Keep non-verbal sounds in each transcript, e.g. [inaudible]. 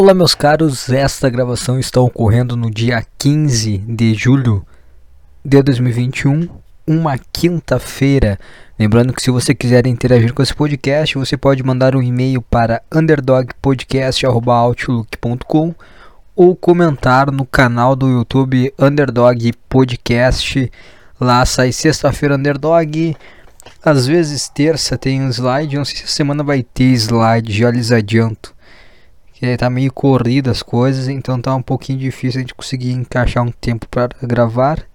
Olá, meus caros. Esta gravação está ocorrendo no dia 15 de julho de 2021, uma quinta-feira. Lembrando que se você quiser interagir com esse podcast, você pode mandar um e-mail para underdogpodcast@outlook.com ou comentar no canal do YouTube Underdog Podcast. Lá sai sexta-feira Underdog. Às vezes terça tem um slide, não sei se a semana vai ter slide, já lhes adianto que tá meio corrido as coisas, então tá um pouquinho difícil a gente conseguir encaixar um tempo para gravar.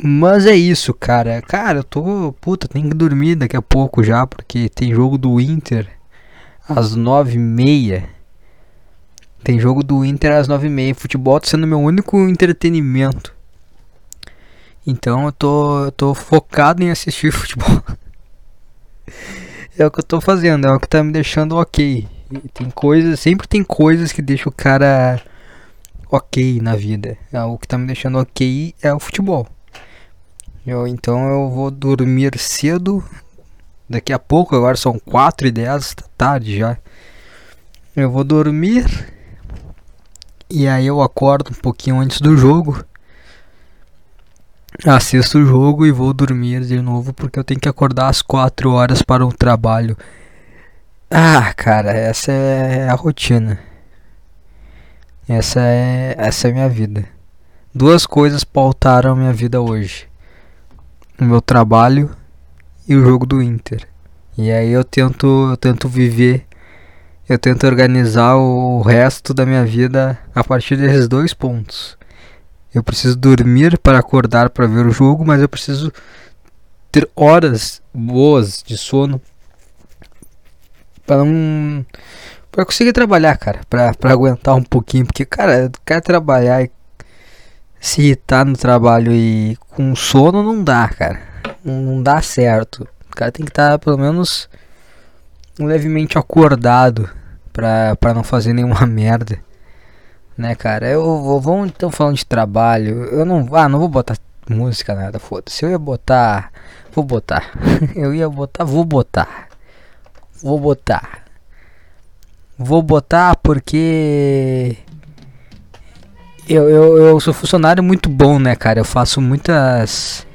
Mas é isso, cara. Cara, eu tô. Puta, tem que dormir daqui a pouco já, porque tem jogo do Inter às nove e meia. Tem jogo do Inter às nove e meia. Futebol tá sendo meu único entretenimento. Então eu tô, eu tô focado em assistir [laughs] futebol. é o que eu tô fazendo, é o que tá me deixando ok. Tem coisas, sempre tem coisas que deixam o cara ok na vida. É, o que tá me deixando ok é o futebol. Eu, então eu vou dormir cedo. Daqui a pouco, agora são 4 e 10 da tarde já. Eu vou dormir. E aí eu acordo um pouquinho antes do jogo. Assisto o jogo e vou dormir de novo porque eu tenho que acordar às 4 horas para o trabalho. Ah, cara, essa é a rotina. Essa é, essa é a minha vida. Duas coisas pautaram minha vida hoje: o meu trabalho e o jogo do Inter. E aí eu tento, eu tento viver, eu tento organizar o resto da minha vida a partir desses dois pontos. Eu preciso dormir para acordar para ver o jogo, mas eu preciso ter horas boas de sono para não para conseguir trabalhar, cara, para para aguentar um pouquinho, porque cara, quer trabalhar e se irritar no trabalho e com sono não dá, cara. Não, não dá certo. O cara tem que estar tá, pelo menos levemente acordado pra, pra não fazer nenhuma [laughs] merda. Né, cara? Eu vou, vamos então falando de trabalho. Eu não, ah, não vou botar música nada, foda-se. Eu ia botar, vou botar. [laughs] eu ia botar, vou botar. Vou botar. Vou botar porque. Eu, eu, eu sou funcionário muito bom, né, cara? Eu faço muitas.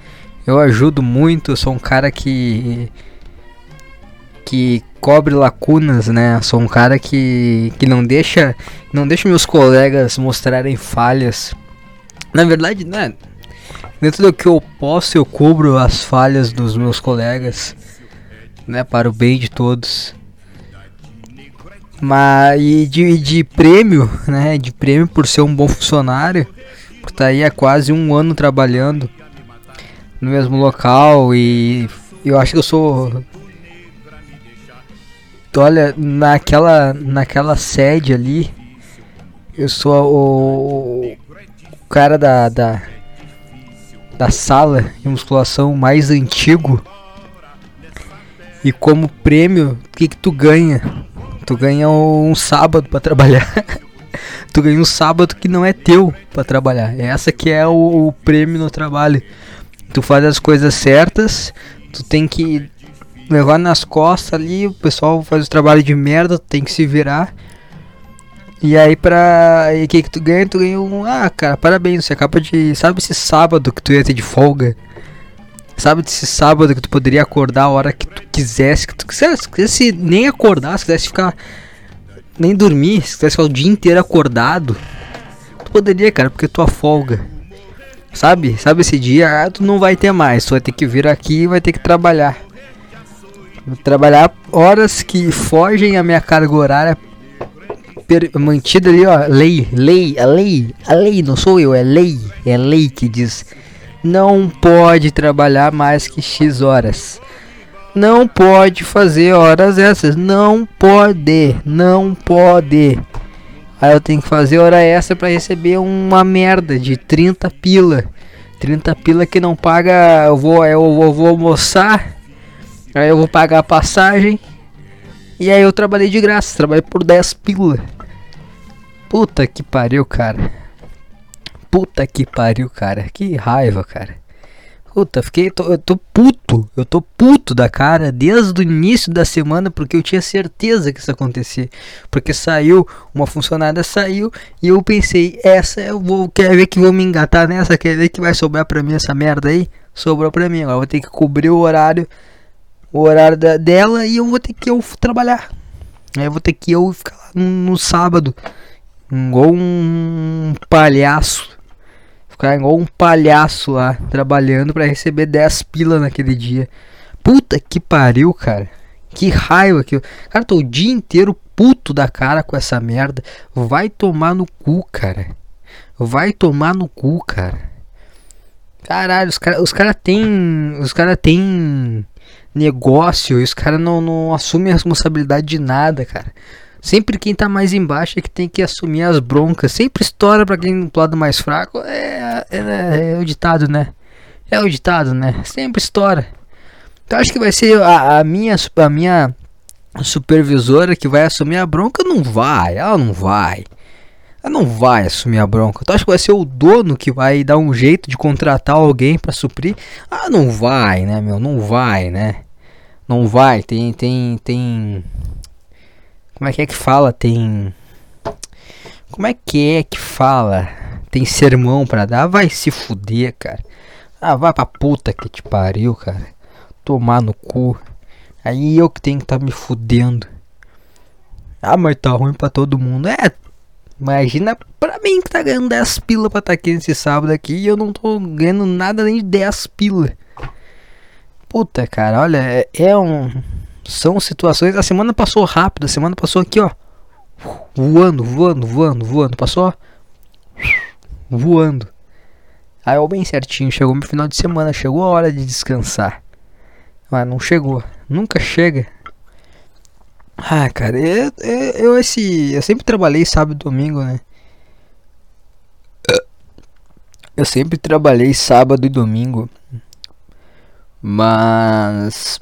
Eu ajudo muito, sou um cara que. que cobre lacunas, né? Sou um cara que, que não deixa não deixa meus colegas mostrarem falhas. Na verdade, né? Dentro do que eu posso, eu cubro as falhas dos meus colegas né, para o bem de todos. Mas e de, de prêmio, né, de prêmio por ser um bom funcionário, por estar tá aí há quase um ano trabalhando no mesmo local e eu acho que eu sou olha naquela naquela sede ali eu sou o, o cara da, da da sala de musculação mais antigo e como prêmio, o que, que tu ganha? Tu ganha um sábado para trabalhar. [laughs] tu ganha um sábado que não é teu para trabalhar. Essa que é o, o, prêmio no trabalho. Tu faz as coisas certas, tu tem que levar nas costas ali, o pessoal faz o trabalho de merda, tu tem que se virar. E aí pra. E o que, que tu ganha? Tu ganha um. Ah, cara, parabéns, você acaba de. Sabe esse sábado que tu ia ter de folga? Sabe desse sábado que tu poderia acordar a hora que tu quisesse, que tu quisesse, quisesse nem acordar, se quisesse ficar nem dormir, se quisesse ficar o dia inteiro acordado, tu poderia, cara, porque tua folga. Sabe? Sabe esse dia, ah, tu não vai ter mais, tu vai ter que vir aqui e vai ter que trabalhar. Trabalhar horas que fogem a minha carga horária mantida ali, ó, lei, lei, a lei, a lei, não sou eu, é lei, é lei que diz não pode trabalhar mais que X horas. Não pode fazer horas essas. Não pode. Não pode. Aí eu tenho que fazer hora essa para receber uma merda de 30 pila. 30 pila que não paga. Eu vou, eu vou, eu vou almoçar. Aí eu vou pagar a passagem. E aí eu trabalhei de graça. Trabalhei por 10 pila. Puta que pariu, cara. Puta que pariu, cara. Que raiva, cara. Puta, fiquei. Tô, eu tô puto. Eu tô puto da cara desde o início da semana porque eu tinha certeza que isso ia acontecer. Porque saiu, uma funcionária saiu e eu pensei, essa eu vou. Quer ver que vou me engatar nessa? Quer ver que vai sobrar pra mim essa merda aí? Sobrou pra mim. Agora vou ter que cobrir o horário. O horário da, dela e eu vou ter que eu trabalhar. Aí eu vou ter que eu ficar lá no, no sábado. Igual um palhaço ficar igual um palhaço lá, trabalhando para receber 10 pila naquele dia. Puta que pariu, cara. Que raiva que eu. Cara, tô o dia inteiro puto da cara com essa merda. Vai tomar no cu, cara. Vai tomar no cu, cara. Caralho, os caras os cara tem. Os caras tem negócio e os caras não, não assumem a responsabilidade de nada, cara. Sempre quem tá mais embaixo é que tem que assumir as broncas. Sempre estoura pra quem do lado mais fraco. É, é, é, o ditado, né? É o ditado, né? Sempre estoura. Então acho que vai ser a, a minha a minha supervisora que vai assumir a bronca. Não vai, ela não vai. Ela não vai assumir a bronca. Então acho que vai ser o dono que vai dar um jeito de contratar alguém para suprir. Ah, não vai, né, meu? Não vai, né? Não vai. Tem, tem, tem como é que é que fala? Tem. Como é que é que fala? Tem sermão pra dar? Vai se fuder, cara. Ah, vai pra puta que te pariu, cara. Tomar no cu. Aí eu que tenho que tá me fudendo. Ah, mas tá ruim pra todo mundo. É, imagina pra mim que tá ganhando 10 pila pra estar tá aqui nesse sábado aqui e eu não tô ganhando nada nem de 10 pila. Puta, cara, olha, é, é um são situações. A semana passou rápido, a semana passou aqui, ó. Voando, voando, voando, voando. Passou, voando. Aí, ó, bem certinho. Chegou no final de semana, chegou a hora de descansar. Mas não chegou, nunca chega. Ah, cara, eu, eu, eu, esse. Eu sempre trabalhei sábado e domingo, né? Eu sempre trabalhei sábado e domingo. Mas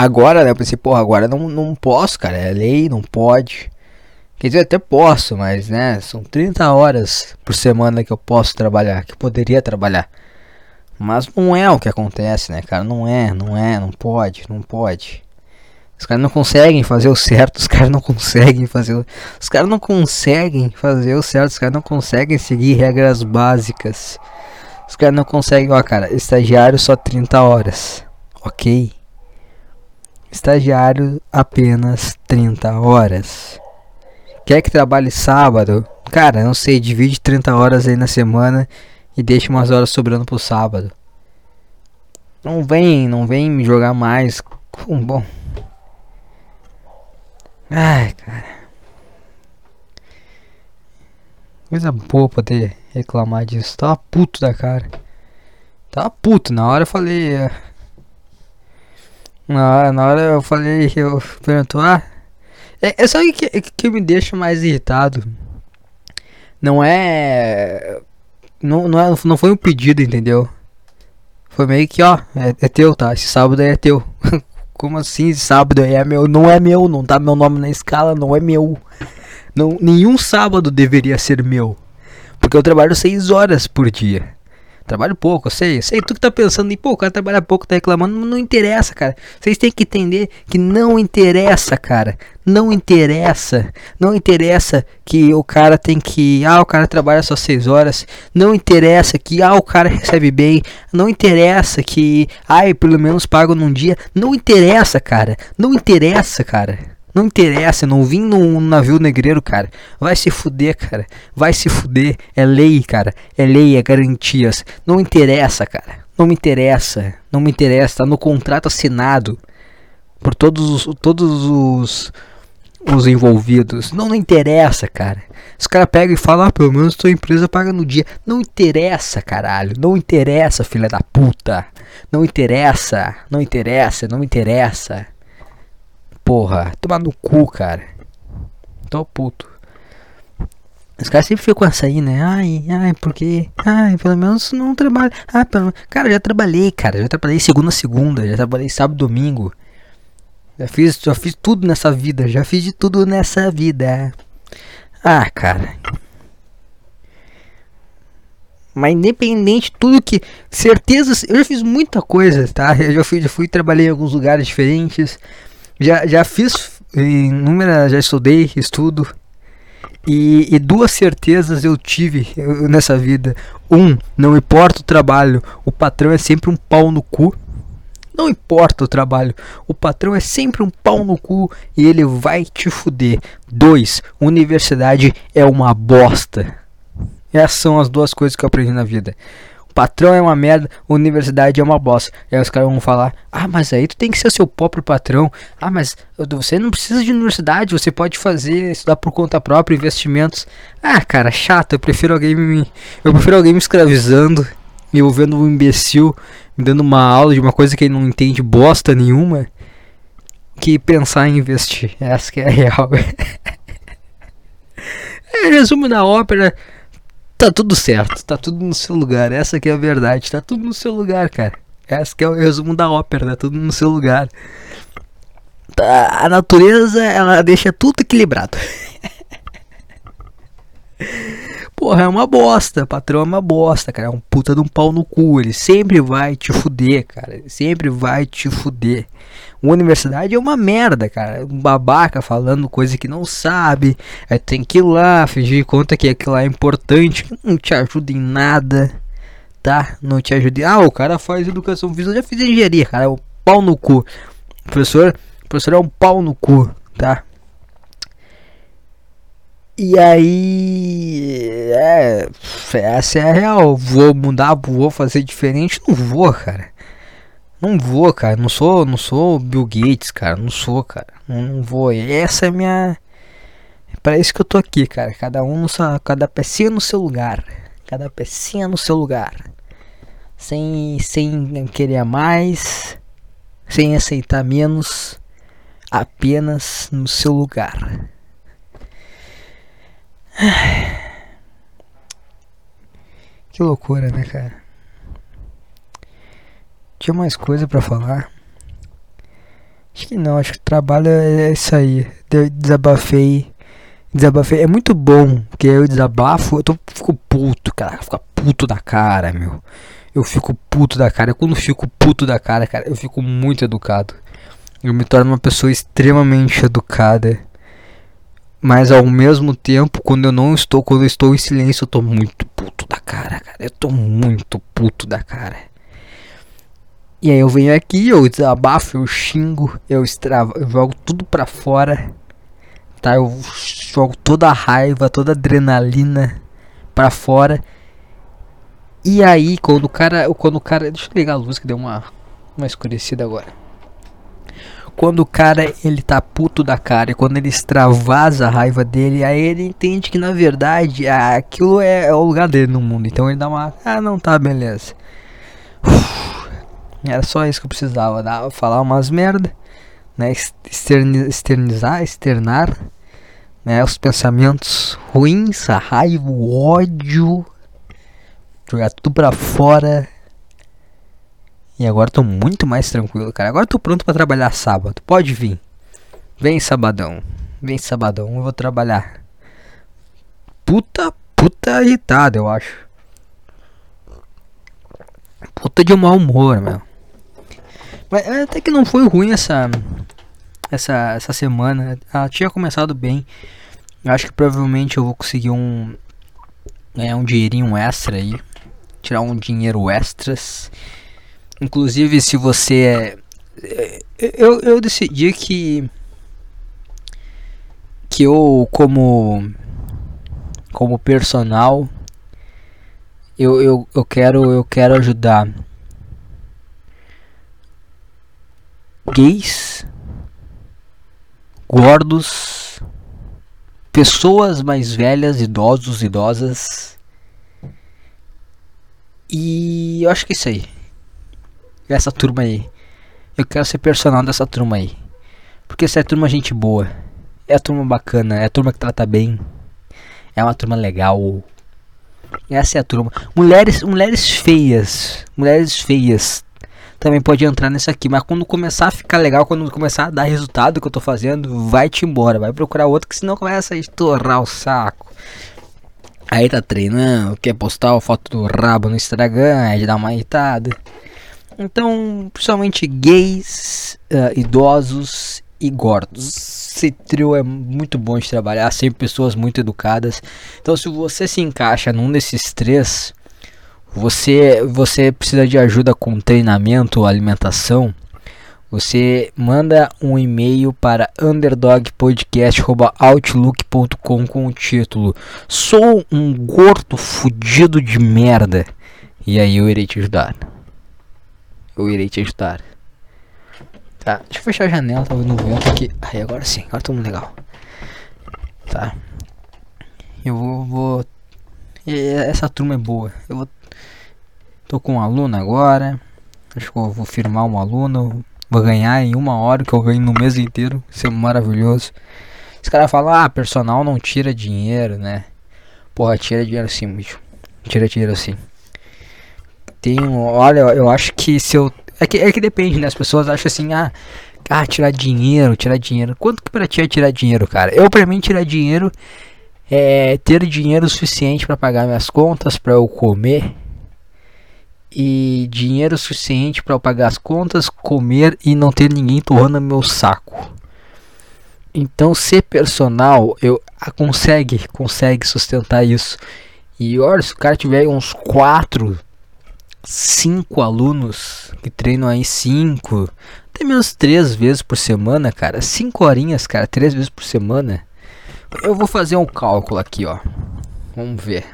Agora, né? Eu pensei, porra, agora não, não posso, cara. É lei, não pode. Quer dizer, até posso, mas né? São 30 horas por semana que eu posso trabalhar, que eu poderia trabalhar. Mas não é o que acontece, né, cara? Não é, não é, não pode, não pode. Os caras não conseguem fazer o certo, os caras não conseguem fazer o... Os caras não conseguem fazer o certo, os caras não conseguem seguir regras básicas. Os caras não conseguem, ó, cara, estagiário só 30 horas. Ok? Estagiário apenas 30 horas. Quer que trabalhe sábado? Cara, não sei, divide 30 horas aí na semana e deixa umas horas sobrando pro sábado. Não vem, não vem me jogar mais. Um bom. Ai, cara. Coisa boa poder reclamar disso. Tava puto da cara. Tava puto. Na hora eu falei. É, na hora, na hora eu falei, eu perguntou, ah. É, é só que, que me deixa mais irritado. Não é. Não, não, é, não foi um pedido, entendeu? Foi meio que, ó, é, é teu, tá? Esse sábado aí é teu. [laughs] Como assim? Esse sábado aí é meu? Não é meu, não tá meu nome na escala, não é meu. Não, nenhum sábado deveria ser meu. Porque eu trabalho 6 horas por dia. Trabalho pouco, eu sei, eu sei. Tu que tá pensando em, pô, o cara trabalha pouco, tá reclamando. Não, interessa, cara. Vocês têm que entender que não interessa, cara. Não interessa. Não interessa que o cara tem que. Ah, o cara trabalha só seis horas. Não interessa que. Ah, o cara recebe bem. Não interessa que. Ai, pelo menos pago num dia. Não interessa, cara. Não interessa, cara. Não interessa, não vim num navio negreiro, cara. Vai se fuder, cara. Vai se fuder. É lei, cara. É lei, é garantias. Não interessa, cara. Não me interessa. Não me interessa. Tá no contrato assinado por todos os, todos os, os envolvidos. Não, não interessa, cara. Os caras pegam e falam, ah, pelo menos tua empresa paga no dia. Não interessa, caralho. Não interessa, filha da puta. Não interessa. Não interessa, não interessa porra. Tomar no cu, cara. Tô puto. Os caras sempre ficam essa aí, né? Ai, ai, porque. Ai, pelo menos não trabalho. Ah, pelo Cara, já trabalhei, cara. Já trabalhei segunda a segunda. Já trabalhei sábado domingo. Já fiz, já fiz tudo nessa vida. Já fiz de tudo nessa vida. Ah, cara. Mas independente, tudo que. Certezas. Eu já fiz muita coisa, tá? Eu já fui, já fui trabalhei em alguns lugares diferentes. Já, já fiz inúmeras. Já estudei, estudo. E, e, duas certezas eu tive nessa vida. Um, não importa o trabalho, o patrão é sempre um pau no cu. Não importa o trabalho, o patrão é sempre um pau no cu e ele vai te fuder. Dois, universidade é uma bosta. Essas são as duas coisas que eu aprendi na vida. Patrão é uma merda, universidade é uma bosta. E aí os caras vão falar: Ah, mas aí tu tem que ser seu próprio patrão. Ah, mas você não precisa de universidade, você pode fazer, estudar por conta própria, investimentos. Ah, cara, chato. Eu prefiro alguém me. Eu prefiro alguém me escravizando, me ouvindo um imbecil, me dando uma aula de uma coisa que ele não entende bosta nenhuma. Que pensar em investir. Essa que é a real. [laughs] é, resumo da ópera tá tudo certo, tá tudo no seu lugar. Essa que é a verdade, tá tudo no seu lugar, cara. Essa que é o resumo da ópera, tá tudo no seu lugar. Tá, a natureza, ela deixa tudo equilibrado. [laughs] Porra, é uma bosta, patrão é uma bosta, cara. É um puta de um pau no cu. Ele sempre vai te fuder, cara. Ele sempre vai te fuder. Universidade é uma merda, cara. Um babaca falando coisa que não sabe. Aí tem que ir lá, fingir conta que aquilo lá é importante. Não te ajuda em nada, tá? Não te ajuda. Ah, o cara faz educação física. Eu já fiz engenharia, cara. É um pau no cu. O professor, o professor é um pau no cu, tá? E aí, é, essa é a real. Vou mudar, vou fazer diferente? Não vou, cara. Não vou, cara. Não sou, não sou Bill Gates, cara. Não sou, cara. Não, não vou. E essa é minha. É para isso que eu tô aqui, cara. Cada um, no seu, cada pecinha no seu lugar. Cada pecinha no seu lugar. Sem, sem querer mais, sem aceitar menos, apenas no seu lugar. Que loucura, né, cara? Tinha mais coisa para falar? Acho que não, acho que o trabalho é isso aí. desabafei. Desabafei. É muito bom, porque eu desabafo, eu tô, fico puto, cara. Fico puto da cara, meu. Eu fico puto da cara. Quando eu fico puto da cara, cara, eu fico muito educado. Eu me torno uma pessoa extremamente educada. Mas ao mesmo tempo, quando eu não estou, quando eu estou em silêncio, eu tô muito puto da cara, cara. Eu tô muito puto da cara. E aí eu venho aqui, eu desabafo, eu xingo, eu extravo, eu jogo tudo pra fora. Tá? Eu jogo toda a raiva, toda a adrenalina pra fora. E aí, quando o cara, quando o cara, deixa eu ligar a luz que deu uma uma escurecida agora quando o cara ele tá puto da cara, quando ele extravasa a raiva dele, aí ele entende que na verdade aquilo é, é, o lugar dele no mundo. Então ele dá uma, ah, não tá, beleza. Era só isso que eu precisava, dar, falar umas merda, né, externizar, externar, né, os pensamentos ruins, a raiva, o ódio, jogar tudo pra fora e agora tô muito mais tranquilo, cara. Agora tô pronto para trabalhar sábado. Pode vir. Vem sabadão. Vem sabadão, eu vou trabalhar. Puta, puta irritado, eu acho. Puta de mau humor, meu. Mas até que não foi ruim essa essa essa semana. Ela tinha começado bem. Eu acho que provavelmente eu vou conseguir um um dinheirinho extra aí, tirar um dinheiro extras Inclusive, se você é. Eu, eu decidi que. Que eu, como. Como personal. Eu, eu, eu, quero, eu quero ajudar gays, gordos, pessoas mais velhas, idosos, idosas. E eu acho que é isso aí essa turma aí. Eu quero ser personal dessa turma aí. Porque essa é turma gente boa. É a turma bacana, é a turma que trata bem. É uma turma legal. Essa é a turma. Mulheres, mulheres feias, mulheres feias também pode entrar nessa aqui, mas quando começar a ficar legal, quando começar a dar resultado que eu tô fazendo, vai te embora, vai procurar outro que senão começa a estourar o saco. Aí tá treinando, quer postar foto do rabo no Instagram, é de dar uma irritada. Então, principalmente gays, uh, idosos e gordos. Esse trio é muito bom de trabalhar, sempre pessoas muito educadas. Então, se você se encaixa num desses três, você, você precisa de ajuda com treinamento ou alimentação, você manda um e-mail para underdogpodcast.outlook.com com o título Sou um gordo fudido de merda. E aí eu irei te ajudar eu irei te ajudar. Tá, deixa eu fechar a janela, tá no vento aqui. Aí agora sim, agora tá muito legal. Tá. Eu vou, vou. Essa turma é boa. Eu vou. Tô com um aluno agora. Acho que eu vou firmar um aluno. Vou ganhar em uma hora que eu ganho no mês inteiro. Isso é maravilhoso. Os caras falam, ah, personal não tira dinheiro, né? Porra, tira dinheiro sim, bicho. Tira dinheiro sim tenho. Olha, eu acho que se eu. É que, é que depende, né? As pessoas acham assim, ah, ah, tirar dinheiro, tirar dinheiro. Quanto que pra ti é tirar dinheiro, cara? Eu, pra mim, tirar dinheiro é ter dinheiro suficiente para pagar minhas contas, para eu comer. E dinheiro suficiente para eu pagar as contas, comer e não ter ninguém torrando meu saco. Então, ser personal, eu ah, consegue, consegue sustentar isso. E olha, se o cara tiver uns quatro cinco alunos que treinam aí cinco, até menos três vezes por semana, cara. Cinco horinhas, cara, três vezes por semana. Eu vou fazer um cálculo aqui, ó. Vamos ver.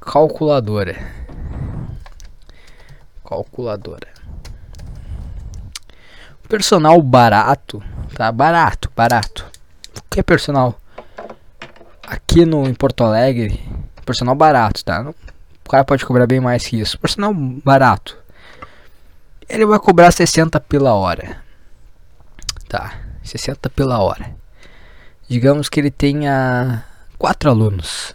Calculadora. Calculadora. Personal barato, tá? Barato, barato. O que é personal? Aqui no em Porto Alegre, personal barato, tá? Não o cara pode cobrar bem mais que isso. Por sinal, barato. Ele vai cobrar 60 pela hora. Tá, 60 pela hora. Digamos que ele tenha quatro alunos.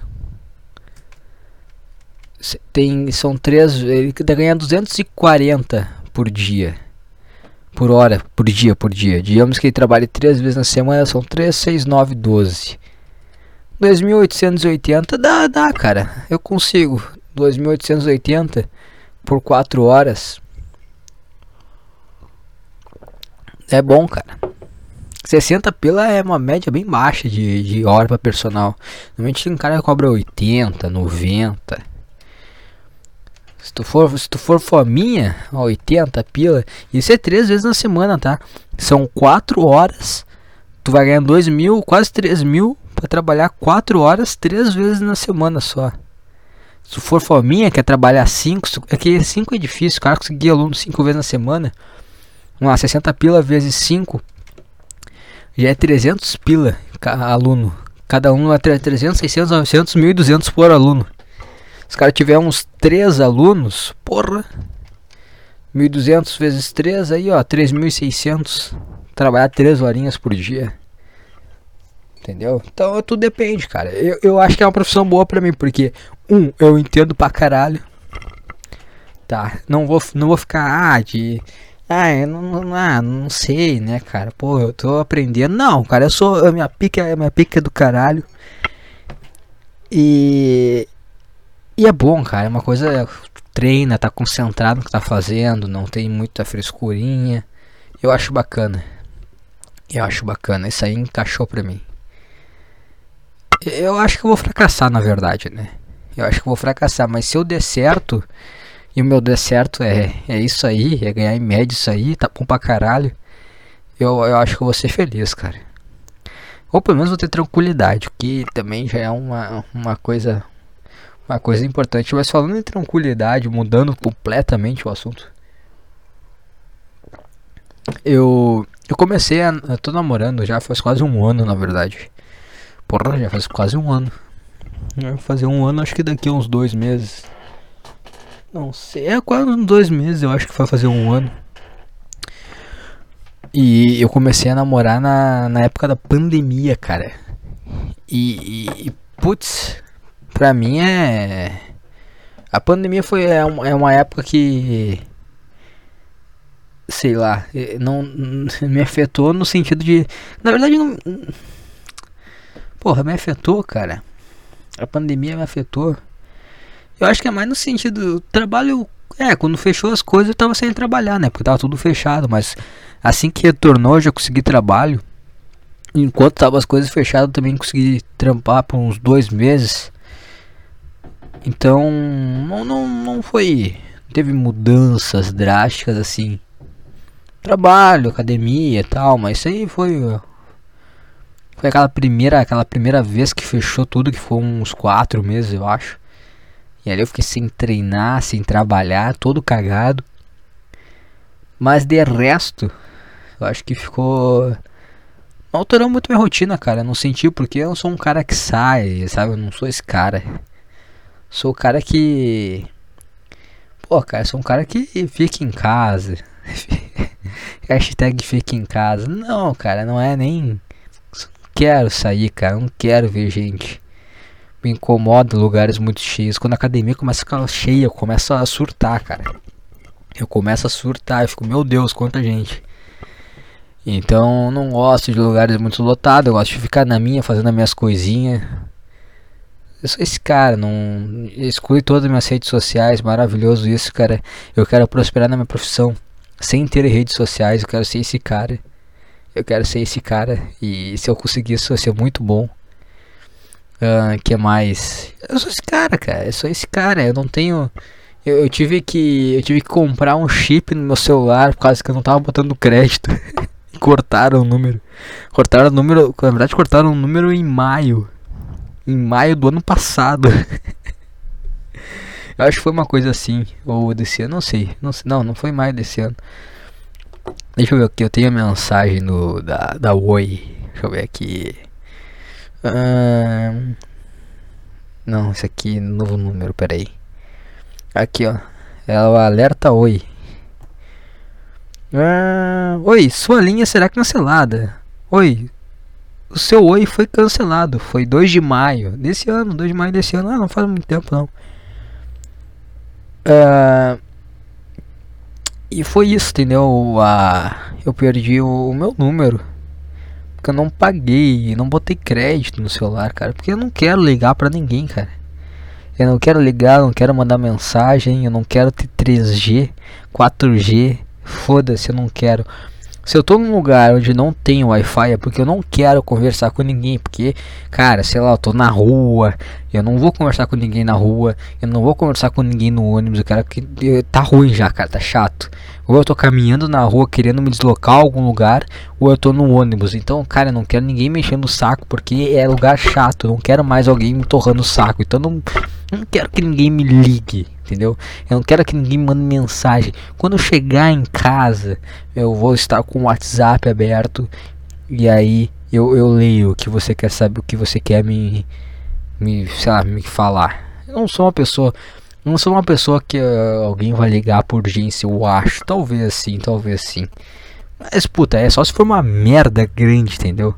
Tem, são três, ele ganha 240 por dia. Por hora, por dia, por dia. Digamos que ele trabalhe três vezes na semana, são 3, 6, 9, 12. 2.880 dá, dá, cara. Eu consigo. 2.880 por 4 horas. É bom, cara. 60 pila é uma média bem baixa de, de hora para personal. Normalmente tem um cara que cobra 80, 90. Se tu for, se tu for fominha, 80 pila. Isso é três vezes na semana, tá? São 4 horas. Tu vai ganhar 2 mil, quase 3 mil para trabalhar 4 horas, três vezes na semana só. Se for fominha, quer trabalhar 5, é que 5 é difícil, o cara conseguir aluno 5 vezes na semana. Vamos lá, 60 pila vezes 5 já é 300 pila aluno. Cada um é 300, 600, 900, 1200 por aluno. Se o cara tiver uns 3 alunos, porra, 1200 vezes 3 aí, ó, 3600. Trabalhar 3 horinhas por dia. Entendeu? Então tudo depende, cara. Eu, eu acho que é uma profissão boa pra mim, porque, um, eu entendo pra caralho. Tá? Não vou, não vou ficar, ah, de. Ah, eu não, não, ah, sei, né, cara? Pô, eu tô aprendendo. Não, cara, eu sou. A minha pica, a minha pica é do caralho. E. E é bom, cara. É uma coisa. Treina, tá concentrado no que tá fazendo, não tem muita frescurinha. Eu acho bacana. Eu acho bacana. Isso aí encaixou pra mim. Eu acho que eu vou fracassar, na verdade, né? Eu acho que vou fracassar, mas se eu der certo, e o meu der certo é, é isso aí, é ganhar em média isso aí, tá bom pra caralho, eu, eu acho que vou ser feliz, cara. Ou pelo menos vou ter tranquilidade, o que também já é uma, uma coisa uma coisa importante. Mas falando em tranquilidade, mudando completamente o assunto. Eu, eu comecei a. Eu tô namorando já faz quase um ano, na verdade. Porra, já faz quase um ano. Vai fazer um ano, acho que daqui a uns dois meses. Não sei, é quase dois meses, eu acho que vai fazer um ano. E eu comecei a namorar na, na época da pandemia, cara. E, e putz, pra mim é. A pandemia foi é uma, é uma época que. Sei lá, não [laughs] me afetou no sentido de. Na verdade, não Porra, me afetou, cara. A pandemia me afetou. Eu acho que é mais no sentido. Trabalho. É, quando fechou as coisas eu tava sem trabalhar, né? Porque tava tudo fechado. Mas assim que retornou, eu já consegui trabalho. Enquanto tava as coisas fechadas, eu também consegui trampar por uns dois meses. Então, não, não, não foi. Teve mudanças drásticas assim. Trabalho, academia e tal, mas isso aí foi. Foi aquela primeira, aquela primeira vez que fechou tudo, que foi uns quatro meses, eu acho. E ali eu fiquei sem treinar, sem trabalhar, todo cagado. Mas de resto, eu acho que ficou. Alterou muito minha rotina, cara. Não senti porque eu não sou um cara que sai, sabe? Eu não sou esse cara. Sou o cara que. Pô, cara, sou um cara que fica em casa. [laughs] Hashtag fica em casa. Não, cara, não é nem. Quero sair, cara. Não quero ver gente. Me incomoda lugares muito cheios. Quando a academia começa a ficar cheia, eu começo a surtar, cara. Eu começo a surtar. Eu fico, meu Deus, quanta gente. Então não gosto de lugares muito lotados, eu gosto de ficar na minha fazendo as minhas coisinhas. Eu sou esse cara, não exclui todas as minhas redes sociais, maravilhoso isso, cara. Eu quero prosperar na minha profissão sem ter redes sociais, eu quero ser esse cara. Eu quero ser esse cara e se eu conseguir isso vai ser muito bom. Uh, que mais? Eu sou esse cara, cara. Eu sou esse cara. Eu não tenho. Eu, eu, tive que. Eu tive que comprar um chip no meu celular por causa que eu não tava botando crédito. [laughs] cortaram o número. Cortaram o número. Na verdade, cortaram o número em maio. Em maio do ano passado. [laughs] Eu acho que foi uma coisa assim. Ou desse ano, não sei. Não, sei, não, não foi maio desse ano. Deixa eu ver aqui. Eu tenho a mensagem no, da, da Oi. Deixa eu ver aqui. não, esse aqui, novo número, peraí. Aqui, ó. É o alerta Oi. Oi, sua linha será cancelada. Oi, o seu oi foi cancelado. Foi 2 de maio desse ano. 2 de maio desse ano. Ah, não faz muito tempo não. E foi isso, entendeu? Ah, eu perdi o, o meu número. Porque eu não paguei, não botei crédito no celular, cara. Porque eu não quero ligar pra ninguém, cara. Eu não quero ligar, não quero mandar mensagem, eu não quero ter 3G, 4G. Foda-se, eu não quero. Se eu tô num lugar onde não tem Wi-Fi é porque eu não quero conversar com ninguém. Porque, cara, sei lá, eu tô na rua. Eu não vou conversar com ninguém na rua. Eu não vou conversar com ninguém no ônibus. Eu quero que. Tá ruim já, cara, tá chato. Ou eu tô caminhando na rua querendo me deslocar a algum lugar. Ou eu tô no ônibus. Então, cara, eu não quero ninguém mexendo o saco. Porque é lugar chato. Eu não quero mais alguém me torrando o saco. Então, não, não quero que ninguém me ligue entendeu? Eu não quero que ninguém mande mensagem. Quando eu chegar em casa, eu vou estar com o WhatsApp aberto e aí eu, eu leio o que você quer saber, o que você quer me, me, sei lá, me falar. Eu não sou uma pessoa, não sou uma pessoa que uh, alguém vai ligar por urgência, eu acho. Talvez sim, talvez sim. Mas puta, é só se for uma merda grande, entendeu?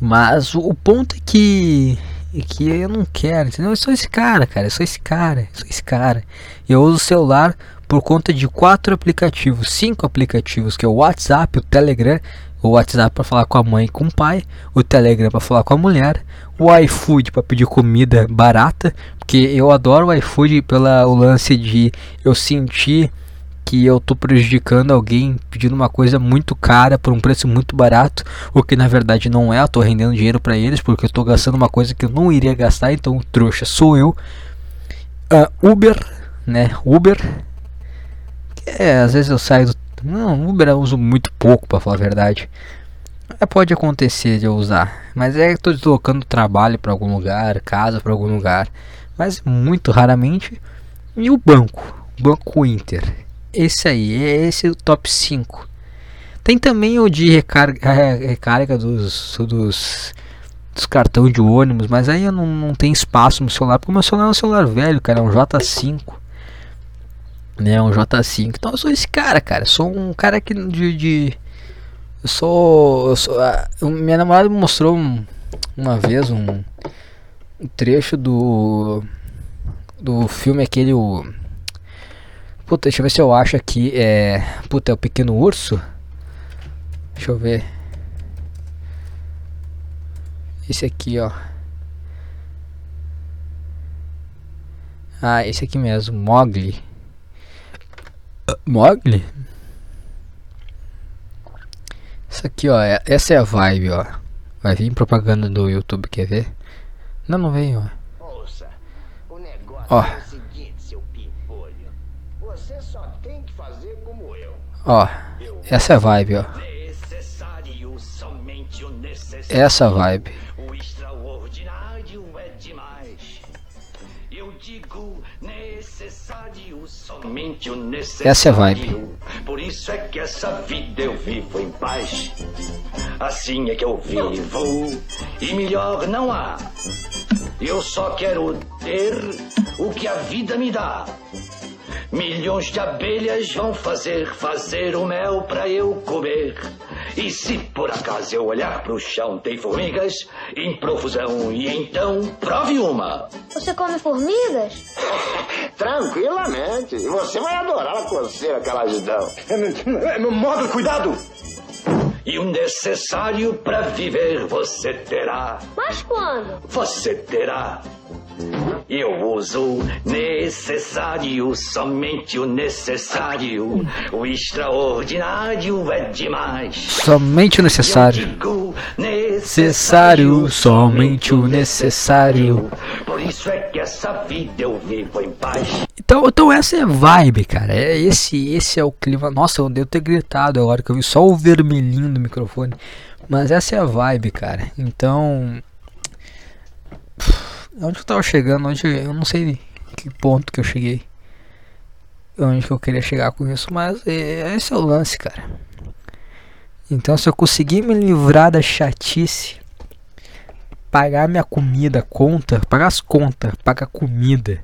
Mas o, o ponto é que que eu não quero, entendeu? Eu sou esse cara, cara, eu sou esse cara, eu sou esse cara. Eu uso o celular por conta de quatro aplicativos, cinco aplicativos, que é o WhatsApp, o Telegram, o WhatsApp para falar com a mãe e com o pai, o Telegram para falar com a mulher, o iFood para pedir comida barata, porque eu adoro o iFood pela o lance de eu sentir que eu tô prejudicando alguém pedindo uma coisa muito cara por um preço muito barato, o que na verdade não é, eu tô rendendo dinheiro para eles porque eu tô gastando uma coisa que eu não iria gastar, então trouxa sou eu. Uh, Uber, né? Uber. É, às vezes eu saio do não, Uber eu uso muito pouco para falar a verdade. É, pode acontecer de eu usar, mas é que tô deslocando trabalho para algum lugar, casa para algum lugar, mas muito raramente. E o banco, Banco Inter esse aí, é esse o top 5. Tem também o de recarga, [laughs] recarga dos, dos, dos cartões de ônibus, mas aí eu não, não tenho espaço no celular, porque meu celular é um celular velho, cara, é um J5. Né, um J5. Então eu sou esse cara, cara. Sou um cara que de. de eu sou. Eu sou a, minha namorada me mostrou um, uma vez um, um trecho do. Do filme aquele. O, Puta, deixa eu ver se eu acho aqui. É. Puta, é o pequeno urso? Deixa eu ver. Esse aqui, ó. Ah, esse aqui mesmo, Mogli. Mogli? Isso aqui, ó, é, essa é a vibe, ó. Vai vir propaganda do YouTube, quer ver? Não, não vem, ó. Ouça, Ó. é Ó, essa é a vibe, ó. Essa vibe. Essa é a vibe. Por isso é que essa vida eu vivo em paz. Assim é que eu vivo. E melhor não há. Eu só quero ter o que a vida me dá. Milhões de abelhas vão fazer, fazer o mel pra eu comer. E se por acaso eu olhar pro chão, tem formigas em profusão. E então, prove uma. Você come formigas? [laughs] Tranquilamente. E você vai adorar a coceira que elas dão. Móvel, cuidado! E o necessário pra viver você terá. Mas quando? Você terá. Eu uso necessário, somente o necessário. O extraordinário é demais. Somente o necessário. Digo Necessário, somente o necessário. Por isso é que essa vida eu vivo em paz. Então, então essa é a vibe, cara. É esse, esse é o clima. Nossa, eu devo ter gritado agora que eu vi só o vermelhinho do microfone. Mas essa é a vibe, cara. Então, onde eu tava chegando? Onde eu não sei que ponto que eu cheguei. Onde que eu queria chegar com isso, mas é, esse é o lance, cara. Então, se eu conseguir me livrar da chatice, pagar minha comida, conta, pagar as contas, pagar comida,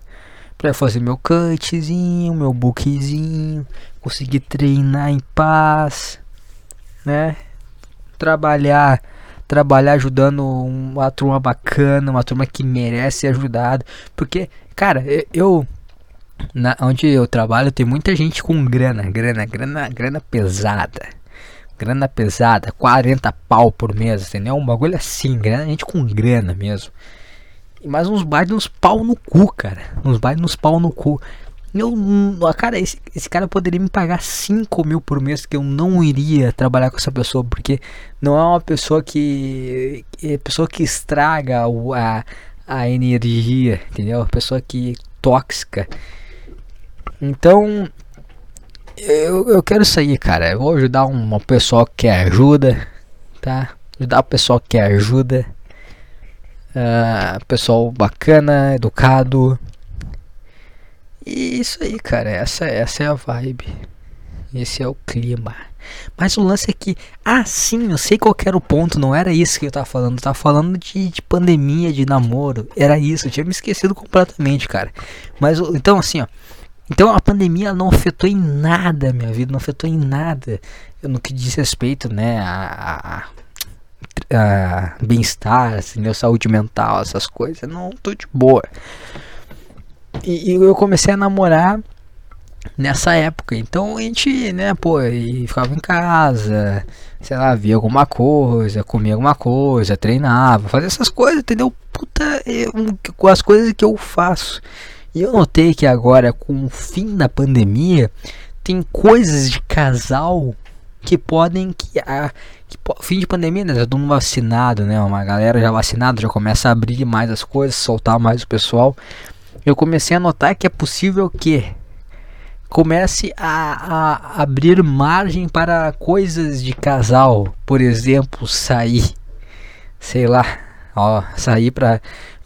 pra fazer meu cutzinho, meu bookzinho, conseguir treinar em paz, né? Trabalhar, trabalhar ajudando uma turma bacana, uma turma que merece ser ajudada, porque, cara, eu- na, onde eu trabalho tem muita gente com grana, grana, grana, grana pesada. Grana pesada, 40 pau por mês, entendeu? Um bagulho assim, grana, gente com grana mesmo. Mais uns bailes uns pau no cu, cara. Uns bailes nos pau no cu. Eu, ah, cara, esse, esse cara poderia me pagar 5 mil por mês que eu não iria trabalhar com essa pessoa, porque não é uma pessoa que. É pessoa que estraga o, a, a energia, entendeu? Pessoa que tóxica. Então, eu, eu quero sair, cara. Eu vou ajudar um, um pessoal que ajuda, tá? Ajudar o pessoal que ajuda. Ah, pessoal bacana, educado. E isso aí, cara. Essa, essa é a vibe. Esse é o clima. Mas o lance é que, ah, sim, eu sei qual era o ponto. Não era isso que eu tava falando. Eu tava falando de, de pandemia, de namoro. Era isso. Eu tinha me esquecido completamente, cara. Mas então, assim, ó. Então a pandemia não afetou em nada a minha vida, não afetou em nada no que diz respeito, né, a, a- bem-estar, entendeu? saúde mental, essas coisas. Não tô de boa. E, e eu comecei a namorar nessa época. Então a gente, né, pô, e ficava em casa, sei lá, via alguma coisa, comia alguma coisa, treinava, fazia essas coisas, entendeu? Puta, eu, com as coisas que eu faço. E eu notei que agora, com o fim da pandemia, tem coisas de casal que podem que a que fim de pandemia, né? Tá todo mundo vacinado, né? Uma galera já vacinada já começa a abrir mais as coisas, soltar mais o pessoal. Eu comecei a notar que é possível que comece a, a abrir margem para coisas de casal, por exemplo, sair, sei lá, ó, sair.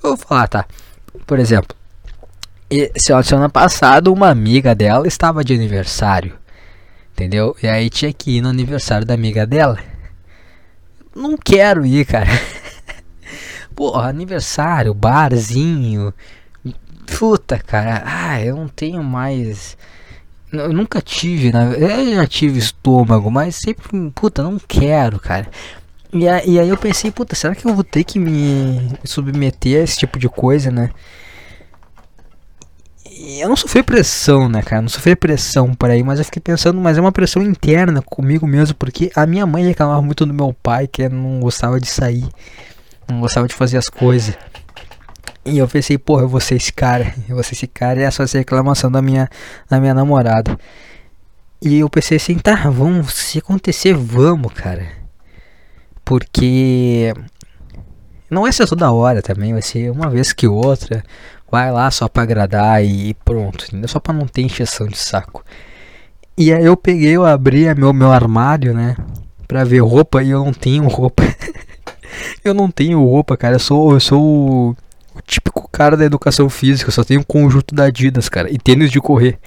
Eu vou falar, tá? Por exemplo, se- semana passada uma amiga dela estava de aniversário, entendeu? E aí tinha que ir no aniversário da amiga dela. Não quero ir, cara. [laughs] Pô, aniversário, barzinho. Puta, cara. Ah, eu não tenho mais. Eu nunca tive, na Eu já tive estômago, mas sempre. Puta, não quero, cara. E, a- e aí eu pensei, puta, será que eu vou ter que me submeter a esse tipo de coisa, né? E eu não sofri pressão, né, cara? Não sofri pressão por aí, mas eu fiquei pensando, mas é uma pressão interna comigo mesmo, porque a minha mãe reclamava muito do meu pai, que não gostava de sair, não gostava de fazer as coisas. E eu pensei, porra, eu vou ser esse cara. [laughs] Eu vou ser esse cara e essa vai reclamação da minha, da minha namorada. E eu pensei assim, tá, vamos, se acontecer, vamos, cara. Porque não vai ser toda hora também, vai ser uma vez que outra. Vai lá só pra agradar e pronto? Só pra não ter encheção de saco. E aí eu peguei, eu abri meu, meu armário, né? Pra ver roupa e eu não tenho roupa. [laughs] eu não tenho roupa, cara. Eu sou, eu sou o, típico cara da educação física. Só tenho um conjunto da Adidas, cara. E tênis de correr.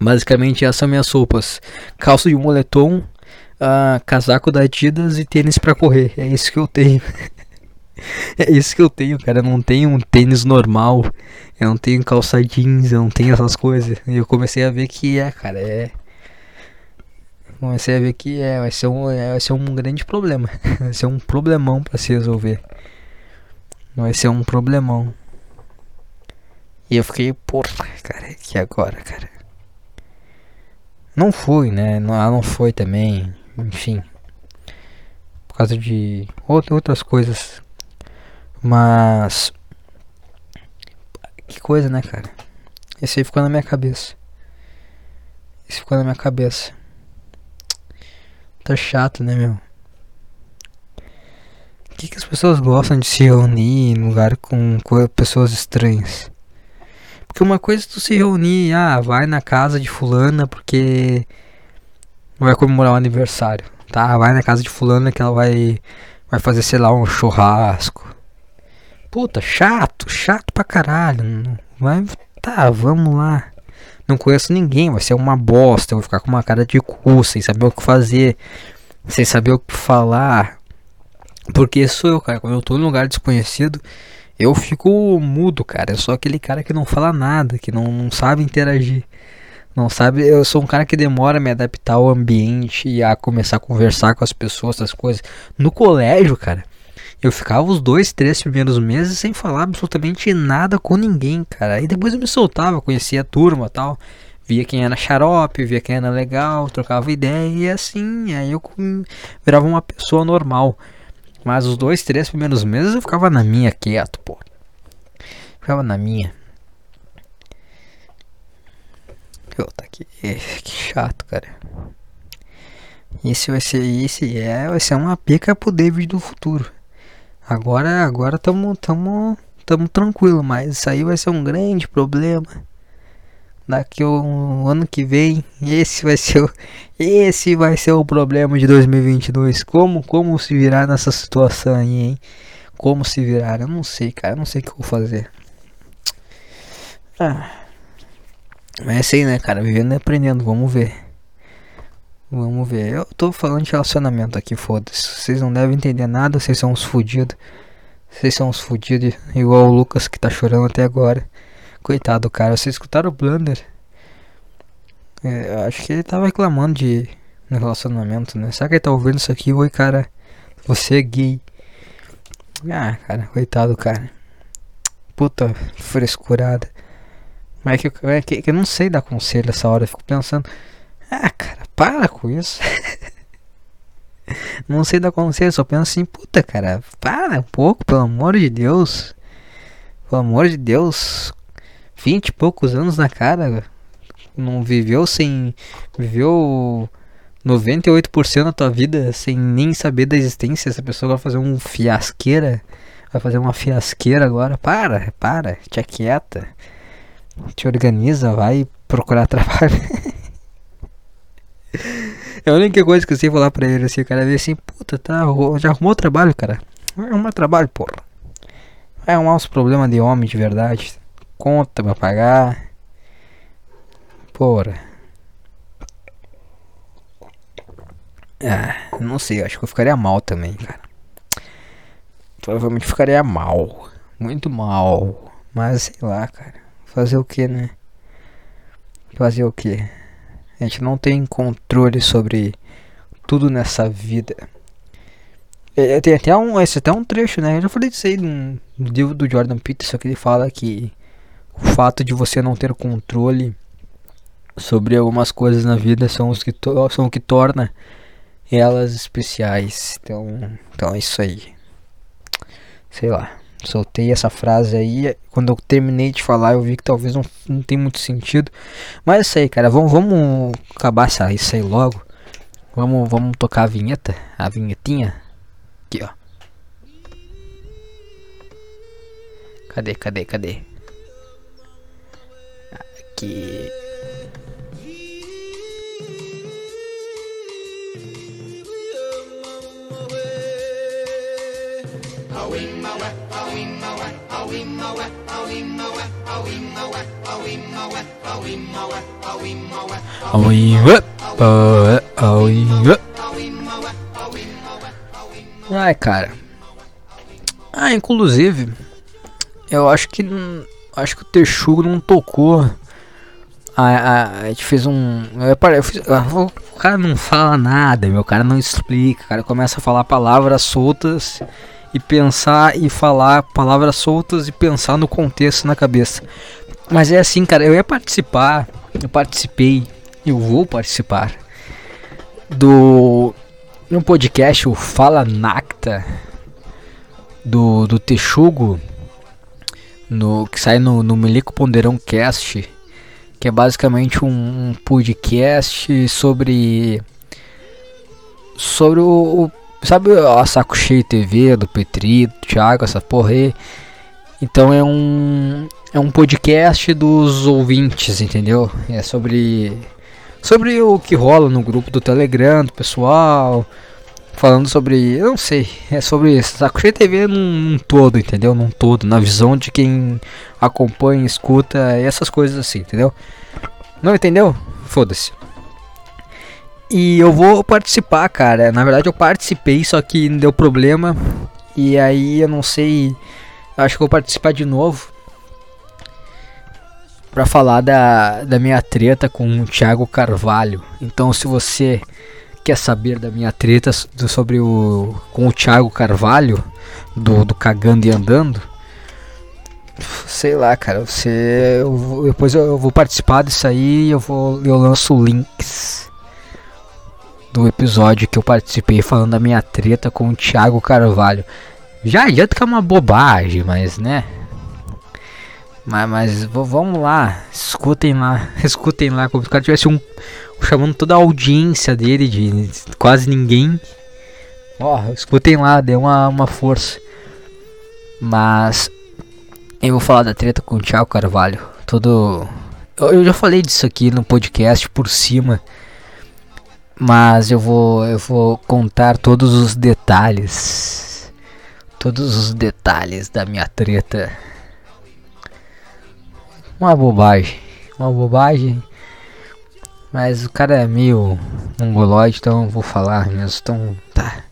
Basicamente essas são minhas roupas. Calça de moletom, uh, casaco da Adidas e tênis pra correr. É isso que eu tenho. [laughs] É isso que eu tenho, cara. Eu não tenho um tênis normal. Eu não tenho calça jeans, eu não tenho essas coisas. E eu comecei a ver que é, cara, é. Comecei a ver que é, vai ser um, é, vai ser um grande problema. [laughs] Vai ser um problemão para se resolver. Vai ser um problemão. E eu fiquei, porra, cara, que agora, cara? Não fui, né? Não, não foi também, enfim. Por causa de outras coisas mas. Que coisa, né, cara? Esse aí ficou na minha cabeça. Esse ficou na minha cabeça. Tá chato, né, meu? Que, que as pessoas gostam de se reunir em lugar com, pessoas estranhas? Porque uma coisa é tu se reunir, ah, vai na casa de fulana porque vai comemorar um aniversário, tá? Vai na casa de fulana que ela vai vai fazer, sei lá, um churrasco. Puta, chato, chato pra caralho. Vai, tá, vamos lá. Não conheço ninguém, vai ser uma bosta. Eu vou ficar com uma cara de cu, sem saber o que fazer, sem saber o que falar. Porque sou eu, cara. Quando eu tô num lugar desconhecido, eu fico mudo, cara. Eu sou aquele cara que não fala nada, que não, não sabe interagir. Não sabe, eu sou um cara que demora a me adaptar ao ambiente e a começar a conversar com as pessoas, essas coisas. No colégio, cara, eu ficava os dois, três primeiros meses sem falar absolutamente nada com ninguém, cara. Aí depois eu me soltava, conhecia a turma tal. Via quem era xarope, via quem era legal, trocava ideia e assim, aí eu virava uma pessoa normal. Mas os dois, três primeiros meses eu ficava na minha quieto, pô. Ficava na minha. Eu, tá aqui. Que chato, cara. Esse vai ser. Esse é. Vai ser uma pica pro David do futuro. Agora, agora tamo, tamo, tamo tranquilo, mas isso aí vai ser um grande problema. Daqui um ano que vem, esse vai ser o, esse vai ser o problema de 2022. Como, como se virar nessa situação aí, hein? Como se virar? Eu não sei, cara, eu não sei o que eu vou fazer. Ah. Mas é assim, né, cara? Vivendo e aprendendo, vamos ver. Vamos ver. Eu tô falando de relacionamento aqui, foda-se. Vocês não devem entender nada, vocês são uns fudidos. Vocês são uns fudidos, igual o Lucas que tá chorando até agora. Coitado, cara. Vocês escutaram o Blunder? É, acho que ele tava reclamando de no relacionamento, né? Será que ele tá ouvindo isso aqui? Oi, cara. Você é gay. Ah, cara, coitado, cara. Puta frescurada. Mas é que, é que, eu não sei dar conselho essa hora. Eu fico pensando. Ah, cara, para com isso. [laughs] Não sei da conselho, só penso assim, puta, cara, para um pouco, pelo amor de Deus. Pelo amor de Deus. Vinte e poucos anos na cara. Não viveu sem. Viveu 98% da tua vida sem nem saber da existência. Essa pessoa vai fazer um fiasqueira. Vai fazer uma fiasqueira agora. Para, para, te aquieta. Te organiza, vai procurar [laughs] trabalho. É a única coisa que eu sei falar pra ele assim, o cara vê assim, puta, tá, já arrumou trabalho, cara. Vai arrumar trabalho, porra. Vai arrumar os problemas de homem de verdade. Conta pra pagar. Porra. Ah, não sei, acho que eu ficaria mal também, cara. Provavelmente ficaria mal. Muito mal. Mas sei lá, cara. Fazer o que, né? Fazer o que? A gente não tem controle sobre tudo nessa vida. É, é, tem até um, esse é até um trecho, né? Eu já falei disso aí no livro do Jordan Peterson que ele fala que o fato de você não ter controle sobre algumas coisas na vida são os que são o que torna elas especiais. Então, então é isso aí. Sei lá. Soltei essa frase aí. Quando eu terminei de falar, eu vi que talvez não, não tem muito sentido. Mas é isso aí, cara. Vamos, vamos acabar essa, isso aí logo. Vamos, vamos tocar a vinheta. A vinhetinha. Aqui, ó. Cadê, cadê, cadê? Aqui. Ai, cara. Ah, inclusive, eu acho que acho que o Texugo não tocou. A, a, gente fez um. Eu, eu fiz, eu, o cara não fala nada, meu cara não explica. O cara começa a falar palavras soltas e pensar e falar palavras soltas e pensar no contexto na cabeça. Mas é assim, cara, eu ia participar, eu participei, eu vou participar do um podcast, o Fala Nacta do, do Texugo, no, que sai no, no Melico Ponderão Cast, que é basicamente um, um podcast sobre sobre o, o Sabe a Saco Cheio TV do Petri, do Thiago, essa porra aí? Então é um é um podcast dos ouvintes, entendeu? É sobre sobre o que rola no grupo do Telegram, do pessoal, falando sobre, eu não sei, é sobre Cheio TV num, num todo, entendeu? Num todo, na visão de quem acompanha, escuta, essas coisas assim, entendeu? Não entendeu? Foda-se. E eu vou participar, cara. Na verdade eu participei, só que deu problema. E aí eu não sei. Acho que vou participar de novo. Pra falar da, da minha treta com o Thiago Carvalho. Então se você quer saber da minha treta do, sobre o. com o Thiago Carvalho, do, do Cagando e Andando. Sei lá, cara. Você. Eu, depois eu, eu vou participar disso aí eu vou. Eu lanço links do episódio que eu participei falando da minha treta com o Thiago Carvalho. Já adianta que é uma bobagem, mas né? Mas, mas vamos lá, escutem lá, [laughs] escutem lá, como se o cara tivesse um chamando toda a audiência dele de quase ninguém. Ó, oh, escutem lá, dê uma, uma força. Mas eu vou falar da treta com o Thiago Carvalho. Todo eu, eu já falei disso aqui no podcast por cima mas eu vou eu vou contar todos os detalhes todos os detalhes da minha treta uma bobagem uma bobagem mas o cara é meio mongoloide então vou falar mesmo então tá